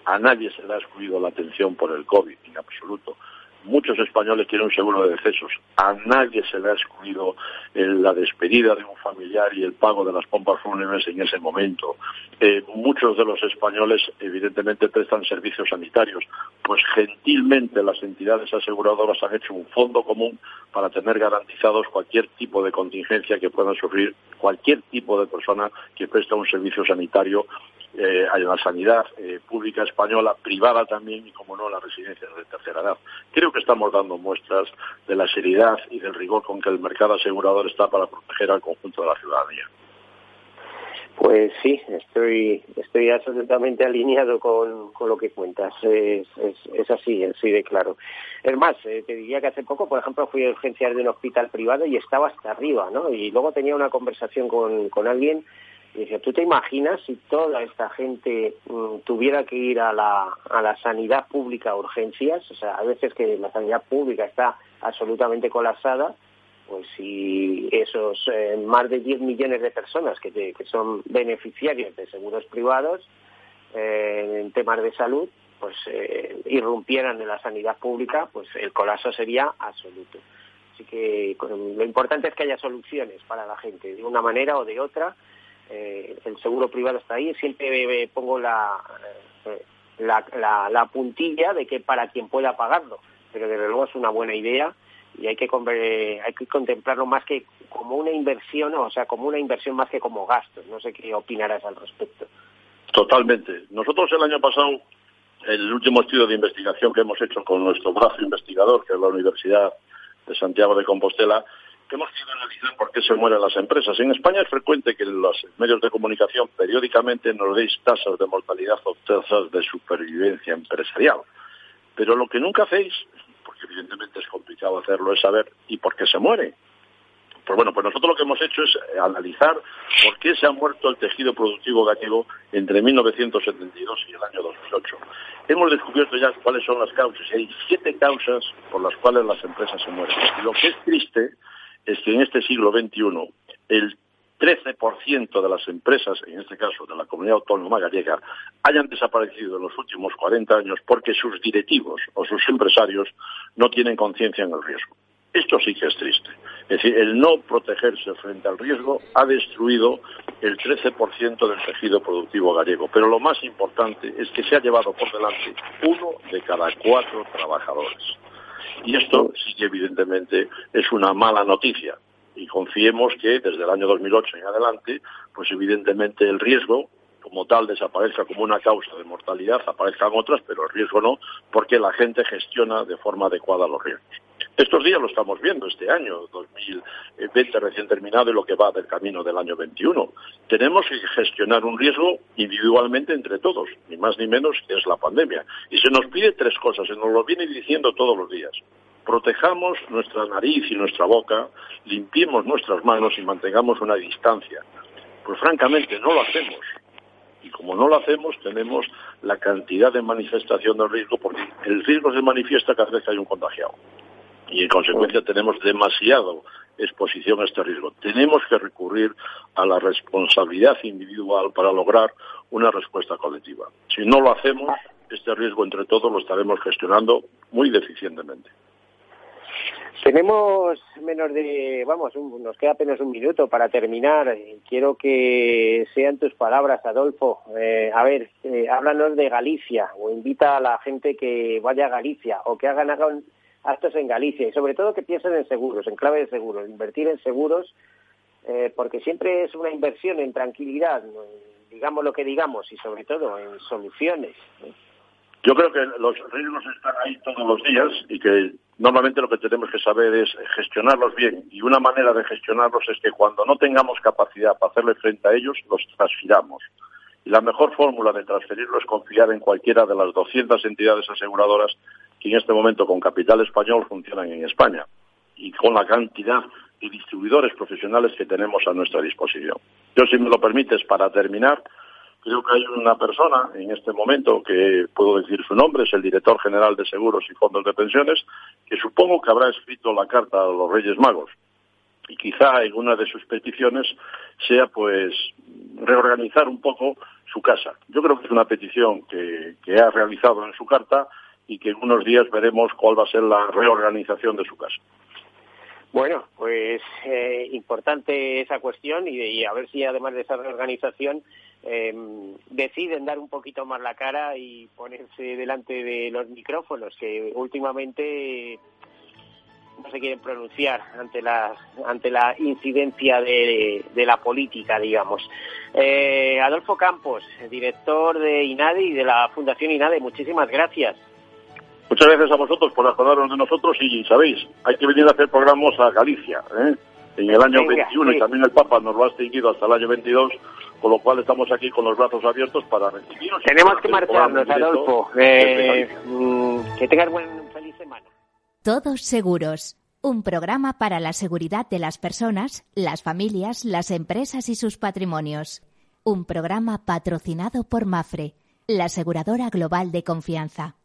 A nadie se le ha excluido la atención por el COVID, en absoluto. Muchos españoles tienen un seguro de decesos. A nadie se le ha excluido la despedida de un familiar y el pago de las pompas fúnebres en ese momento. Eh, muchos de los españoles, evidentemente, prestan servicios sanitarios. Pues gentilmente las entidades aseguradoras han hecho un fondo común para tener garantizados cualquier tipo de contingencia que pueda sufrir cualquier tipo de persona que presta un servicio sanitario eh, en la sanidad eh, pública española, privada también y, como no, las residencias de tercera edad. Creo que estamos dando muestras de la seriedad y del rigor con que el mercado asegurador está para proteger al conjunto de la ciudadanía. Pues sí, estoy, estoy absolutamente alineado con, lo que cuentas. Es, es, así, así de claro. Es más, eh, te diría que hace poco, por ejemplo, fui a urgencias de un hospital privado y estaba hasta arriba, ¿no? Y luego tenía una conversación con, con alguien y ¿tú te imaginas si toda esta gente mm, tuviera que ir a la, a la sanidad pública a urgencias? O sea, a veces que la sanidad pública está absolutamente colapsada, pues si esos eh, más de 10 millones de personas que, que son beneficiarios de seguros privados eh, en temas de salud, pues eh, irrumpieran en la sanidad pública, pues el colapso sería absoluto. Así que lo importante es que haya soluciones para la gente, de una manera o de otra, eh, el seguro privado está ahí, siempre pongo la, eh, la, la, puntilla de que para quien pueda pagarlo, pero desde luego es una buena idea y hay que, hay que contemplarlo más que como una inversión, o sea, como una inversión más que como gasto. No sé qué opinarás al respecto. Totalmente. Nosotros el año pasado, el último estudio de investigación que hemos hecho con nuestro brazo investigador, que es la Universidad de Santiago de Compostela, hemos querido analizar por qué se mueren las empresas. En España es frecuente que los medios de comunicación periódicamente nos deis tasas de mortalidad o tasas de supervivencia empresarial. Pero lo que nunca hacéis, porque evidentemente es complicado hacerlo, es saber ¿y por qué se muere? Pues bueno, pues nosotros lo que hemos hecho es analizar por qué se ha muerto el tejido productivo gallego entre 1972 y el año 2008. Hemos descubierto ya cuáles son las causas hay siete causas por las cuales las empresas se mueren. Y lo que es triste es que en este siglo XXI el 13% de las empresas, en este caso de la comunidad autónoma gallega, hayan desaparecido en los últimos 40 años porque sus directivos o sus empresarios no tienen conciencia en el riesgo. Esto sí que es triste. Es decir, el no protegerse frente al riesgo ha destruido el 13% del tejido productivo gallego. Pero lo más importante es que se ha llevado por delante uno de cada cuatro trabajadores. Y esto sí que evidentemente es una mala noticia. Y confiemos que desde el año 2008 en adelante, pues evidentemente el riesgo como tal desaparezca como una causa de mortalidad, aparezcan otras, pero el riesgo no, porque la gente gestiona de forma adecuada los riesgos. Estos días lo estamos viendo, este año 2020 recién terminado y lo que va del camino del año 21. Tenemos que gestionar un riesgo individualmente entre todos, ni más ni menos que es la pandemia. Y se nos pide tres cosas, se nos lo viene diciendo todos los días. Protejamos nuestra nariz y nuestra boca, limpiemos nuestras manos y mantengamos una distancia. Pues francamente no lo hacemos. Y como no lo hacemos, tenemos la cantidad de manifestación del riesgo, porque el riesgo se manifiesta cada vez que hay un contagiado y en consecuencia tenemos demasiado exposición a este riesgo. Tenemos que recurrir a la responsabilidad individual para lograr una respuesta colectiva. Si no lo hacemos, este riesgo entre todos lo estaremos gestionando muy deficientemente. Tenemos menos de, vamos, nos queda apenas un minuto para terminar. Quiero que sean tus palabras, Adolfo. Eh, a ver, eh, háblanos de Galicia o invita a la gente que vaya a Galicia o que hagan, hagan actos en Galicia y sobre todo que piensen en seguros, en clave de seguros, invertir en seguros, eh, porque siempre es una inversión en tranquilidad, digamos lo que digamos, y sobre todo en soluciones. Yo creo que los riesgos están ahí todos los días y que normalmente lo que tenemos que saber es gestionarlos bien. Y una manera de gestionarlos es que cuando no tengamos capacidad para hacerle frente a ellos, los transfiramos. Y la mejor fórmula de transferirlo es confiar en cualquiera de las 200 entidades aseguradoras que en este momento con capital español funcionan en España y con la cantidad y distribuidores profesionales que tenemos a nuestra disposición. Yo, si me lo permites, para terminar, creo que hay una persona en este momento que puedo decir su nombre, es el director general de seguros y fondos de pensiones, que supongo que habrá escrito la carta a los Reyes Magos. Y quizá en una de sus peticiones sea, pues, reorganizar un poco su casa. Yo creo que es una petición que ha realizado en su carta y que en unos días veremos cuál va a ser la reorganización de su casa. Bueno, pues eh, importante esa cuestión y, a ver si además de esa reorganización eh, deciden dar un poquito más la cara y ponerse delante de los micrófonos que últimamente no se quieren pronunciar ante la ante la incidencia de, la política, digamos. Eh, Adolfo Campos, director de INADE y de la Fundación INADE, muchísimas gracias. Muchas gracias a vosotros por acordaros de nosotros y sabéis, hay que venir a hacer programas a Galicia, ¿eh? en el año 21 y también el Papa nos lo ha extinguido hasta el año 22, con lo cual estamos aquí con los brazos abiertos para recibiros. Tenemos que marcharnos, Adolfo. Eh, mm, que tengas buen feliz semana. Todos seguros. Un programa para la seguridad de las personas, las familias, las empresas y sus patrimonios. Un programa patrocinado por Mafre, la aseguradora global de confianza.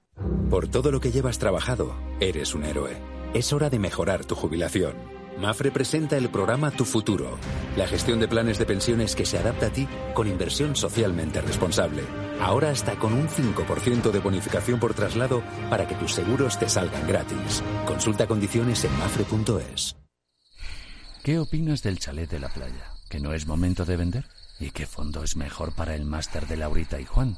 Por todo lo que llevas trabajado, eres un héroe. Es hora de mejorar tu jubilación. Mafre presenta el programa Tu Futuro, la gestión de planes de pensiones que se adapta a ti con inversión socialmente responsable. Ahora hasta con un 5% de bonificación por traslado para que tus seguros te salgan gratis. Consulta condiciones en mafre.es. ¿Qué opinas del chalet de la playa? ¿Que no es momento de vender? ¿Y qué fondo es mejor para el máster de Laurita y Juan?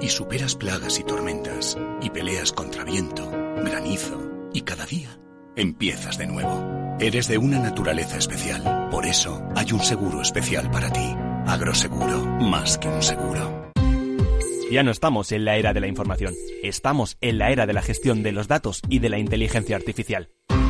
y superas plagas y tormentas, y peleas contra viento, granizo, y cada día empiezas de nuevo. Eres de una naturaleza especial, por eso hay un seguro especial para ti. Agroseguro, más que un seguro. Ya no estamos en la era de la información, estamos en la era de la gestión de los datos y de la inteligencia artificial.